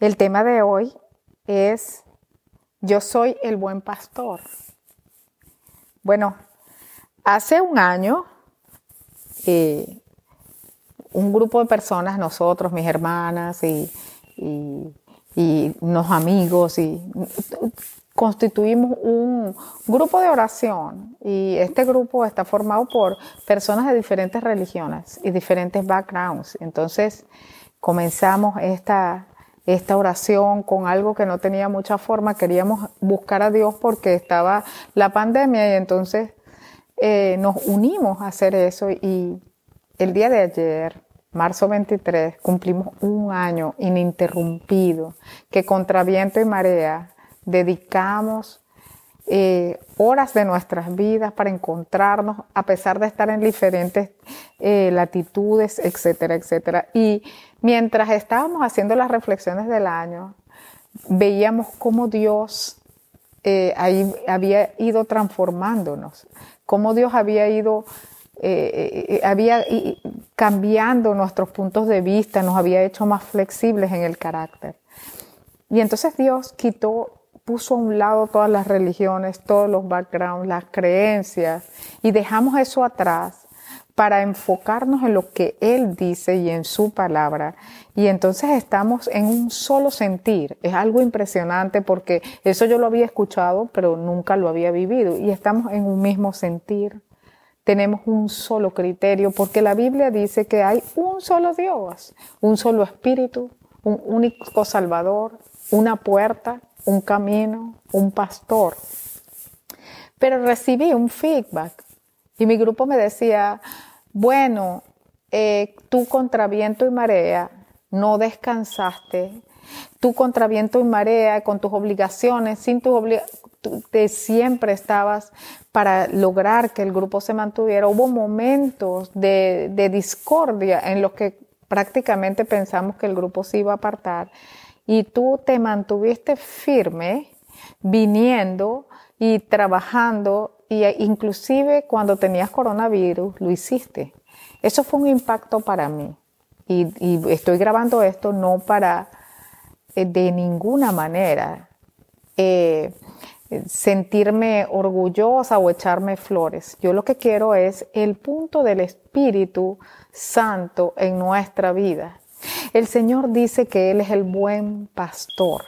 El tema de hoy es Yo soy el buen pastor. Bueno, hace un año, eh, un grupo de personas, nosotros, mis hermanas y, y unos amigos, y constituimos un grupo de oración y este grupo está formado por personas de diferentes religiones y diferentes backgrounds. Entonces comenzamos esta, esta oración con algo que no tenía mucha forma, queríamos buscar a Dios porque estaba la pandemia y entonces eh, nos unimos a hacer eso y el día de ayer, marzo 23, cumplimos un año ininterrumpido que contra viento y marea dedicamos eh, horas de nuestras vidas para encontrarnos, a pesar de estar en diferentes eh, latitudes, etcétera, etcétera. Y mientras estábamos haciendo las reflexiones del año, veíamos cómo Dios eh, ahí había ido transformándonos, cómo Dios había ido había cambiando nuestros puntos de vista, nos había hecho más flexibles en el carácter. Y entonces Dios quitó puso a un lado todas las religiones, todos los backgrounds, las creencias, y dejamos eso atrás para enfocarnos en lo que Él dice y en su palabra. Y entonces estamos en un solo sentir. Es algo impresionante porque eso yo lo había escuchado, pero nunca lo había vivido. Y estamos en un mismo sentir. Tenemos un solo criterio porque la Biblia dice que hay un solo Dios, un solo Espíritu, un único Salvador, una puerta un camino, un pastor. Pero recibí un feedback y mi grupo me decía, bueno, eh, tú contra viento y marea no descansaste, tú contra viento y marea con tus obligaciones, sin tus obligaciones, siempre estabas para lograr que el grupo se mantuviera. Hubo momentos de, de discordia en los que prácticamente pensamos que el grupo se iba a apartar y tú te mantuviste firme viniendo y trabajando y inclusive cuando tenías coronavirus lo hiciste. Eso fue un impacto para mí y, estoy grabando esto no para eh, de ninguna manera eh, sentirme orgullosa o echarme flores. Yo lo que quiero es el punto del Espíritu Santo en nuestra vida. El Señor dice que Él es el buen pastor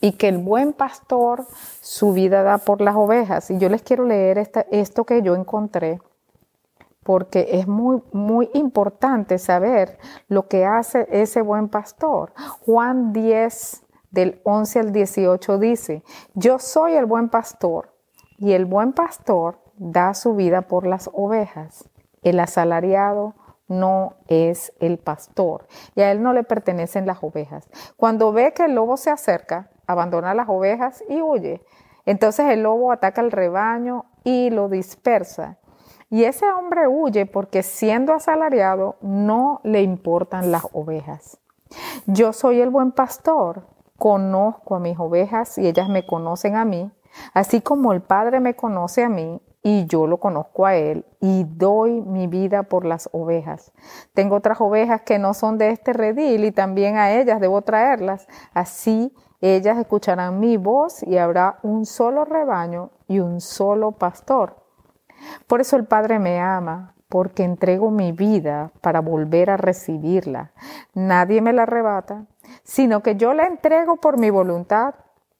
y que el buen pastor su vida da por las ovejas. Y yo les quiero leer esto que yo encontré porque es muy, muy importante saber lo que hace ese buen pastor. Juan 10, del 11 al 18 dice, yo soy el buen pastor y el buen pastor da su vida por las ovejas. El asalariado no es el pastor y a él no le pertenecen las ovejas. Cuando ve que el lobo se acerca, abandona las ovejas y huye. Entonces el lobo ataca al rebaño y lo dispersa. Y ese hombre huye porque siendo asalariado no le importan las ovejas. Yo soy el buen pastor, conozco a mis ovejas y ellas me conocen a mí, así como el Padre me conoce a mí y yo lo conozco a Él y doy mi vida por las ovejas. Tengo otras ovejas que no son de este redil y también a ellas debo traerlas. Así ellas escucharán mi voz y habrá un solo rebaño y un solo pastor. Por eso el Padre me ama, porque entrego mi vida para volver a recibirla. Nadie me la arrebata, sino que yo la entrego por mi voluntad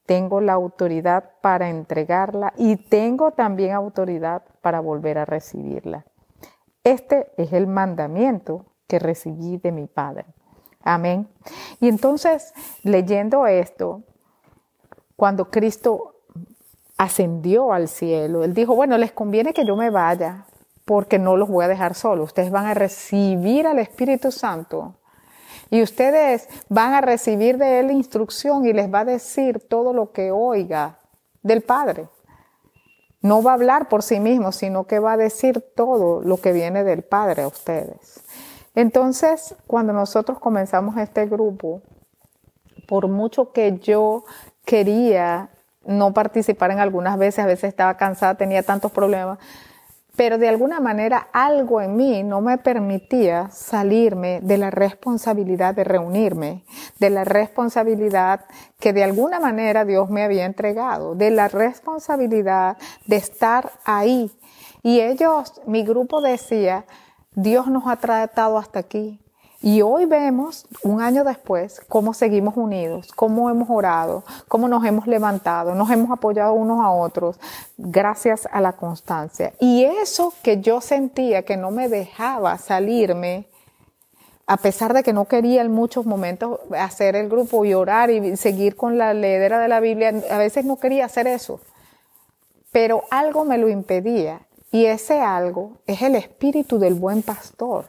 tengo la autoridad para entregarla y tengo también autoridad para volver a recibirla. Este es el mandamiento que recibí de mi Padre. Amén. Y entonces, leyendo esto, cuando Cristo ascendió al cielo, Él dijo, bueno, les conviene que yo me vaya porque no los voy a dejar solos. Ustedes van a recibir al Espíritu Santo y ustedes van a recibir de Él instrucción y les va a decir todo lo que oiga del Padre. No va a hablar por sí mismo, sino que va a decir todo lo que viene del Padre a ustedes. Entonces, cuando nosotros comenzamos este grupo, por mucho que yo quería no participar en algunas veces, a veces estaba cansada, tenía tantos problemas, pero de alguna manera algo en mí no me permitía salirme de la responsabilidad de reunirme, de la responsabilidad que de alguna manera Dios me había entregado, de la responsabilidad de estar ahí. Y ellos, mi grupo decía, Dios nos ha tratado hasta aquí, y hoy vemos, un año después, cómo seguimos unidos, cómo hemos orado, cómo nos hemos levantado, nos hemos apoyado unos a otros, gracias a la constancia. Y eso que yo sentía que no me dejaba salirme, a pesar de que no quería en muchos momentos hacer el grupo y orar y seguir con la ledera de la Biblia, a veces no quería hacer eso. Pero algo me lo impedía. Y ese algo es el espíritu del buen pastor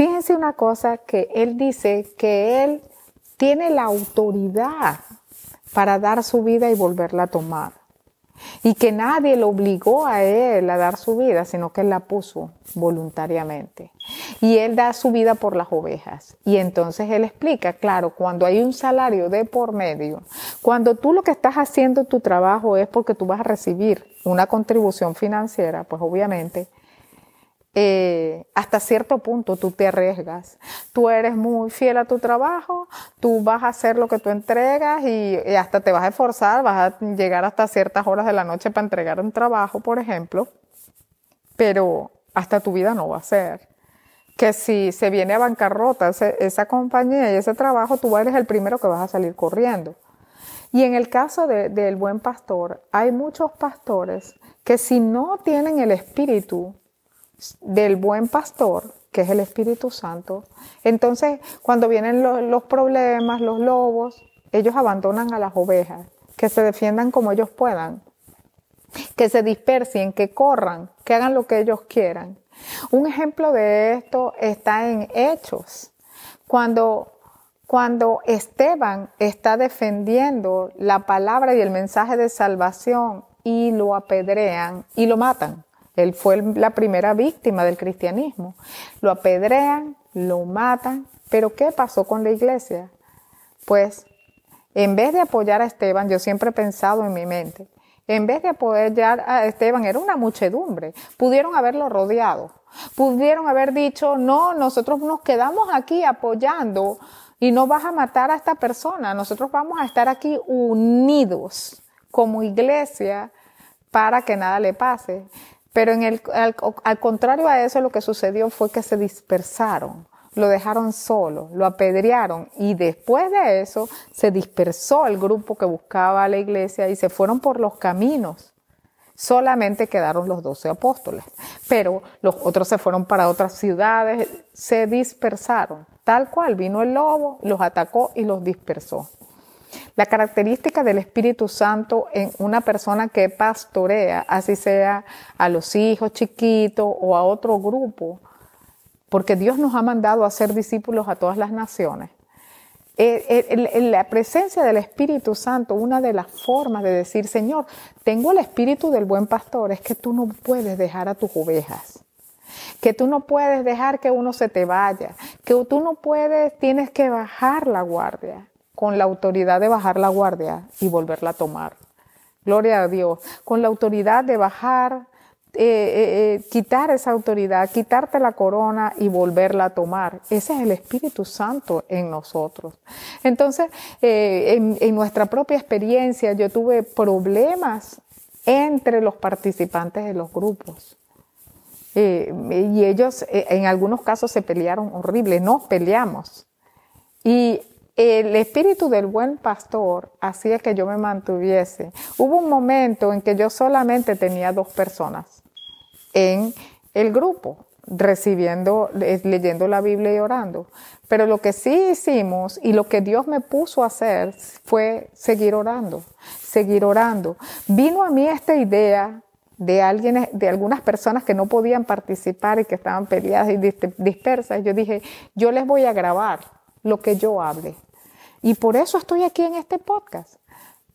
Fíjense una cosa que él dice que él tiene la autoridad para dar su vida y volverla a tomar. Y que nadie lo obligó a él a dar su vida, sino que él la puso voluntariamente. Y él da su vida por las ovejas. Y entonces él explica, claro, cuando hay un salario de por medio, cuando tú lo que estás haciendo tu trabajo es porque tú vas a recibir una contribución financiera, pues obviamente eh, hasta cierto punto tú te arriesgas. Tú eres muy fiel a tu trabajo, tú vas a hacer lo que tú entregas y, hasta te vas a esforzar, vas a llegar hasta ciertas horas de la noche para entregar un trabajo, por ejemplo, pero hasta tu vida no va a ser. Que si se viene a bancarrota esa compañía y ese trabajo, tú eres el primero que vas a salir corriendo. Y en el caso del buen pastor, hay muchos pastores que si no tienen el espíritu del buen pastor, que es el Espíritu Santo, entonces cuando vienen los, problemas, los lobos, ellos abandonan a las ovejas, que se defiendan como ellos puedan, que se dispersen, que corran, que hagan lo que ellos quieran. Un ejemplo de esto está en Hechos, cuando, cuando Esteban está defendiendo la palabra y el mensaje de salvación y lo apedrean y lo matan. Él fue la primera víctima del cristianismo. Lo apedrean, lo matan, pero ¿qué pasó con la iglesia? Pues en vez de apoyar a Esteban, yo siempre he pensado en mi mente, en vez de apoyar a Esteban, era una muchedumbre, pudieron haberlo rodeado, pudieron haber dicho, no, nosotros nos quedamos aquí apoyando y no vas a matar a esta persona, nosotros vamos a estar aquí unidos como iglesia para que nada le pase. Pero en el, al, contrario a eso, lo que sucedió fue que se dispersaron, lo dejaron solo, lo apedrearon y después de eso se dispersó el grupo que buscaba a la iglesia y se fueron por los caminos. Solamente quedaron los doce apóstoles, pero los otros se fueron para otras ciudades, se dispersaron. Tal cual vino el lobo, los atacó y los dispersó. La característica del Espíritu Santo en una persona que pastorea, así sea a los hijos chiquitos o a otro grupo, porque Dios nos ha mandado a ser discípulos a todas las naciones. En la presencia del Espíritu Santo, una de las formas de decir, Señor, tengo el espíritu del buen pastor, es que tú no puedes dejar a tus ovejas que tú no puedes dejar que uno se te vaya, que tú no puedes, tienes que bajar la guardia con la autoridad de bajar la guardia y volverla a tomar. Gloria a Dios. Con la autoridad de bajar, eh, eh, eh, quitar esa autoridad, quitarte la corona y volverla a tomar. Ese es el Espíritu Santo en nosotros. Entonces, en, nuestra propia experiencia, yo tuve problemas entre los participantes de los grupos. y ellos en algunos casos se pelearon horrible, nos peleamos. Y el espíritu del buen pastor hacía que yo me mantuviese. Hubo un momento en que yo solamente tenía dos personas en el grupo, recibiendo, leyendo la Biblia y orando. Pero lo que sí hicimos y lo que Dios me puso a hacer fue seguir orando, seguir orando. Vino a mí esta idea de alguien, de algunas personas que no podían participar y que estaban peleadas y dispersas. Yo dije, yo les voy a grabar lo que yo hable. Y por eso estoy aquí en este podcast,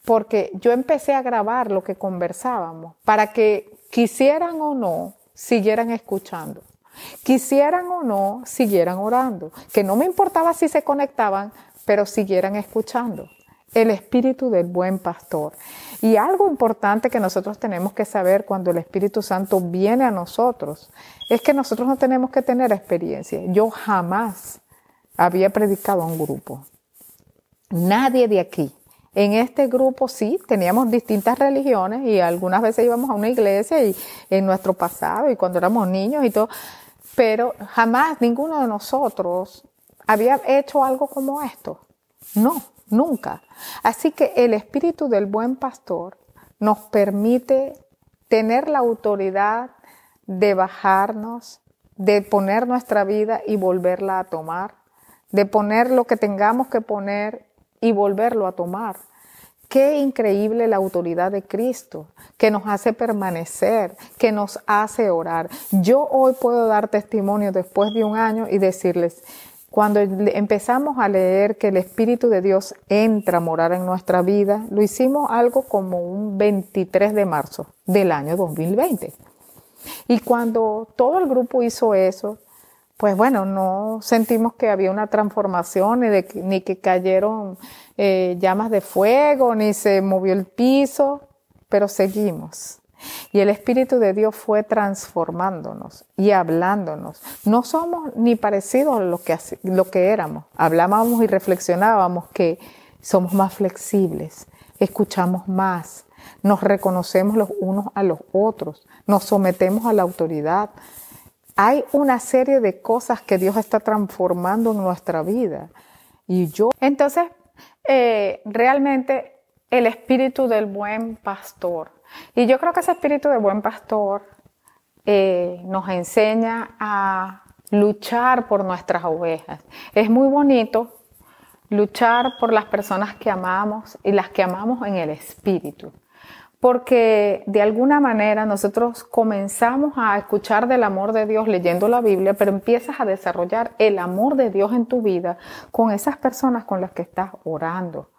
porque yo empecé a grabar lo que conversábamos, para que quisieran o no, siguieran escuchando. Quisieran o no, siguieran orando. Que no me importaba si se conectaban, pero siguieran escuchando. el espíritu del buen pastor. Y algo importante que nosotros tenemos que saber cuando el Espíritu Santo viene a nosotros es que nosotros no tenemos que tener experiencia. Yo jamás había predicado a un grupo. Nadie de aquí. En este grupo sí, teníamos distintas religiones y algunas veces íbamos a una iglesia y en nuestro pasado y cuando éramos niños y todo, pero jamás ninguno de nosotros había hecho algo como esto. No, nunca. Así que el espíritu del buen pastor nos permite tener la autoridad de bajarnos, de poner nuestra vida y volverla a tomar, de poner lo que tengamos que poner y volverlo a tomar. Qué increíble la autoridad de Cristo, que nos hace permanecer, que nos hace orar. Yo hoy puedo dar testimonio después de un año y decirles, cuando empezamos a leer que el Espíritu de Dios entra a morar en nuestra vida, lo hicimos algo como un 23 de marzo del año 2020. Y cuando todo el grupo hizo eso, pues bueno, no sentimos que había una transformación, ni, que cayeron eh, llamas de fuego, ni se movió el piso, pero seguimos. Y el Espíritu de Dios fue transformándonos y hablándonos. No somos ni parecidos a lo que, lo que éramos. Hablábamos y reflexionábamos que somos más flexibles, escuchamos más, nos reconocemos los unos a los otros, nos sometemos a la autoridad. Hay una serie de cosas que Dios está transformando en nuestra vida. Y yo, entonces, eh, realmente el espíritu del buen pastor y yo creo que ese espíritu de buen pastor eh, nos enseña a luchar por nuestras ovejas. Es muy bonito luchar por las personas que amamos y las que amamos en el espíritu. Porque de alguna manera nosotros comenzamos a escuchar del amor de Dios leyendo la Biblia, pero empiezas a desarrollar el amor de Dios en tu vida con esas personas con las que estás orando.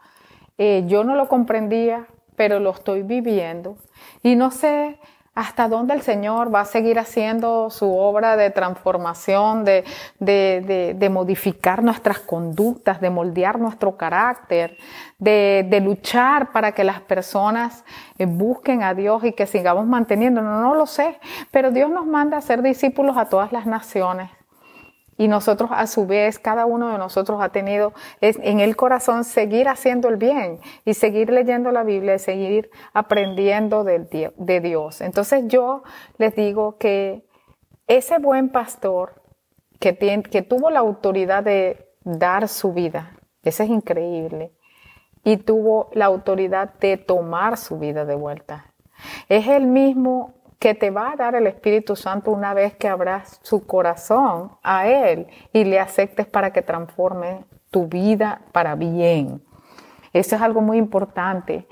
Eh, yo no lo comprendía pero lo estoy viviendo y no sé hasta dónde el Señor va a seguir haciendo su obra de transformación, de, de, modificar nuestras conductas, de moldear nuestro carácter, de, luchar para que las personas eh, busquen a Dios y que sigamos manteniendo. No, no lo sé, pero Dios nos manda a ser discípulos a todas las naciones. Y nosotros a su vez, cada uno de nosotros ha tenido en el corazón seguir haciendo el bien y seguir leyendo la Biblia y seguir aprendiendo de, Dios. Entonces yo les digo que ese buen pastor que, que tuvo la autoridad de dar su vida, ese es increíble, y tuvo la autoridad de tomar su vida de vuelta. Es el mismo que te va a dar el Espíritu Santo una vez que abras su corazón a Él y le aceptes para que transforme tu vida para bien. Eso es algo muy importante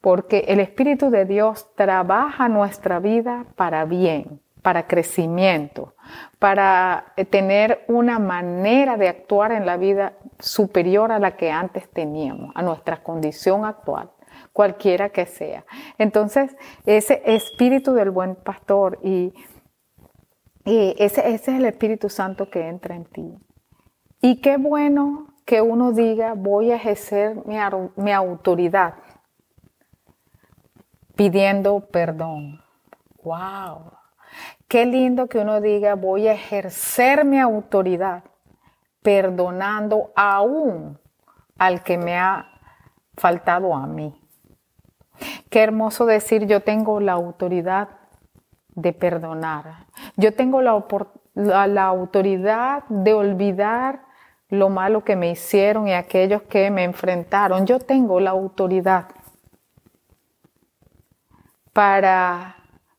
porque el Espíritu de Dios trabaja nuestra vida para bien, para crecimiento, para tener una manera de actuar en la vida superior a la que antes teníamos, a nuestra condición actual cualquiera que sea. Entonces, ese espíritu del buen pastor y, ese, es el Espíritu Santo que entra en ti. Y qué bueno que uno diga, voy a ejercer mi, mi autoridad pidiendo perdón. ¡Wow! Qué lindo que uno diga, voy a ejercer mi autoridad perdonando aún al que me ha faltado a mí. Qué hermoso decir yo tengo la autoridad de perdonar. Yo tengo la, la, autoridad de olvidar lo malo que me hicieron y aquellos que me enfrentaron. Yo tengo la autoridad para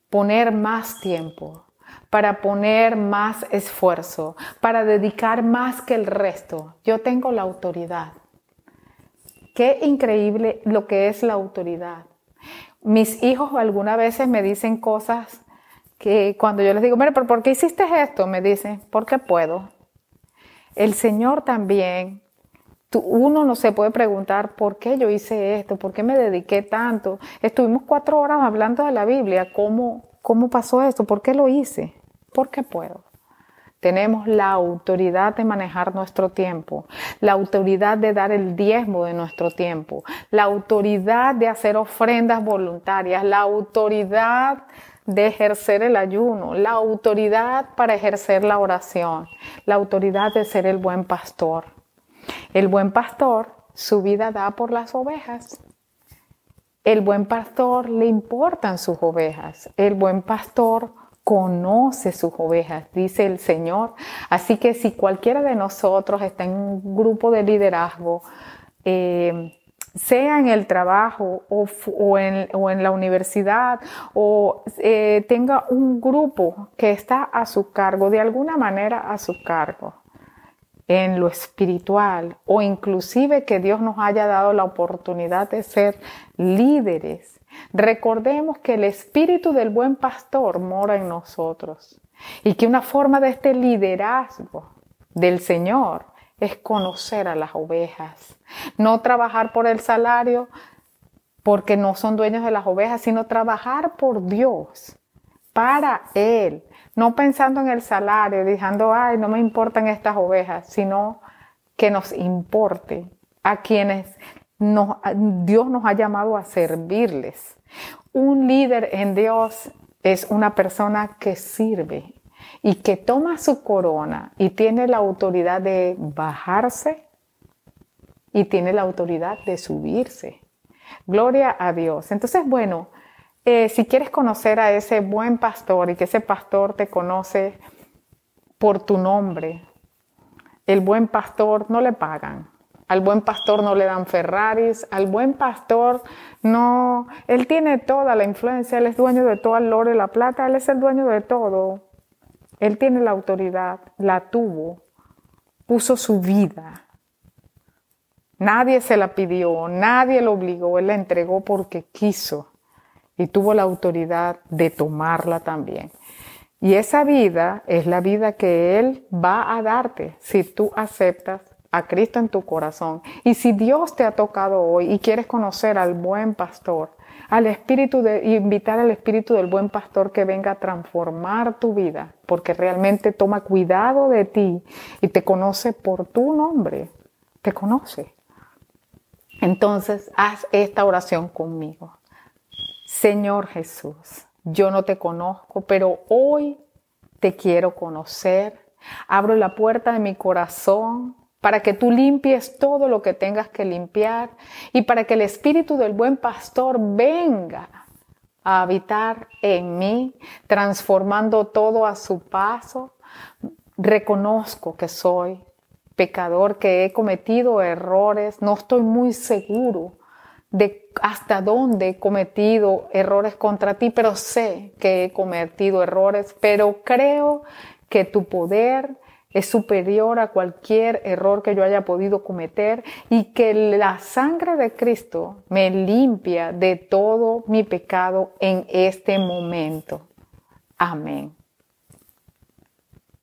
poner más tiempo, para poner más esfuerzo, para dedicar más que el resto. Yo tengo la autoridad. Qué increíble lo que es la autoridad. Mis hijos algunas veces me dicen cosas que cuando yo les digo, mira, pero ¿por qué hiciste esto? Me dicen, porque puedo. El Señor también, uno no se puede preguntar por qué yo hice esto, por qué me dediqué tanto. Estuvimos cuatro horas hablando de la Biblia, ¿cómo, cómo pasó esto? ¿Por qué lo hice? Porque puedo. Tenemos la autoridad de manejar nuestro tiempo, la autoridad de dar el diezmo de nuestro tiempo, la autoridad de hacer ofrendas voluntarias, la autoridad de ejercer el ayuno, la autoridad para ejercer la oración, la autoridad de ser el buen pastor. El buen pastor su vida da por las ovejas. El buen pastor le importan sus ovejas. El buen pastor conoce sus ovejas, dice el Señor. Así que si cualquiera de nosotros está en un grupo de liderazgo, eh, sea en el trabajo o, en, la universidad o eh, tenga un grupo que está a su cargo, de alguna manera a su cargo, en lo espiritual o inclusive que Dios nos haya dado la oportunidad de ser líderes Recordemos que el espíritu del buen pastor mora en nosotros y que una forma de este liderazgo del Señor es conocer a las ovejas, no trabajar por el salario porque no son dueños de las ovejas, sino trabajar por Dios, para Él, no pensando en el salario, diciendo, ay, no me importan estas ovejas, sino que nos importe a quienes Dios nos ha llamado a servirles. Un líder en Dios es una persona que sirve y que toma su corona y tiene la autoridad de bajarse y tiene la autoridad de subirse. Gloria a Dios. Entonces, bueno, eh, si quieres conocer a ese buen pastor y que ese pastor te conoce por tu nombre, el buen pastor no le pagan. Al buen pastor no le dan Ferraris, al buen pastor no, él tiene toda la influencia, él es dueño de todo el oro y la plata, él es el dueño de todo. Él tiene la autoridad, la tuvo, puso su vida. Nadie se la pidió, nadie lo obligó, él la entregó porque quiso y tuvo la autoridad de tomarla también. Y esa vida es la vida que Él va a darte si tú aceptas a Cristo en tu corazón. Y si Dios te ha tocado hoy y quieres conocer al buen pastor, al espíritu de invitar al espíritu del buen pastor que venga a transformar tu vida, porque realmente toma cuidado de ti y te conoce por tu nombre, te conoce. Entonces, haz esta oración conmigo. Señor Jesús, yo no te conozco, pero hoy te quiero conocer. Abro la puerta de mi corazón para que tú limpies todo lo que tengas que limpiar y para que el espíritu del buen pastor venga a habitar en mí, transformando todo a su paso. Reconozco que soy pecador, que he cometido errores, no estoy muy seguro de hasta dónde he cometido errores contra ti, pero sé que he cometido errores, pero creo que tu poder, es superior a cualquier error que yo haya podido cometer y que la sangre de Cristo me limpia de todo mi pecado en este momento. Amén.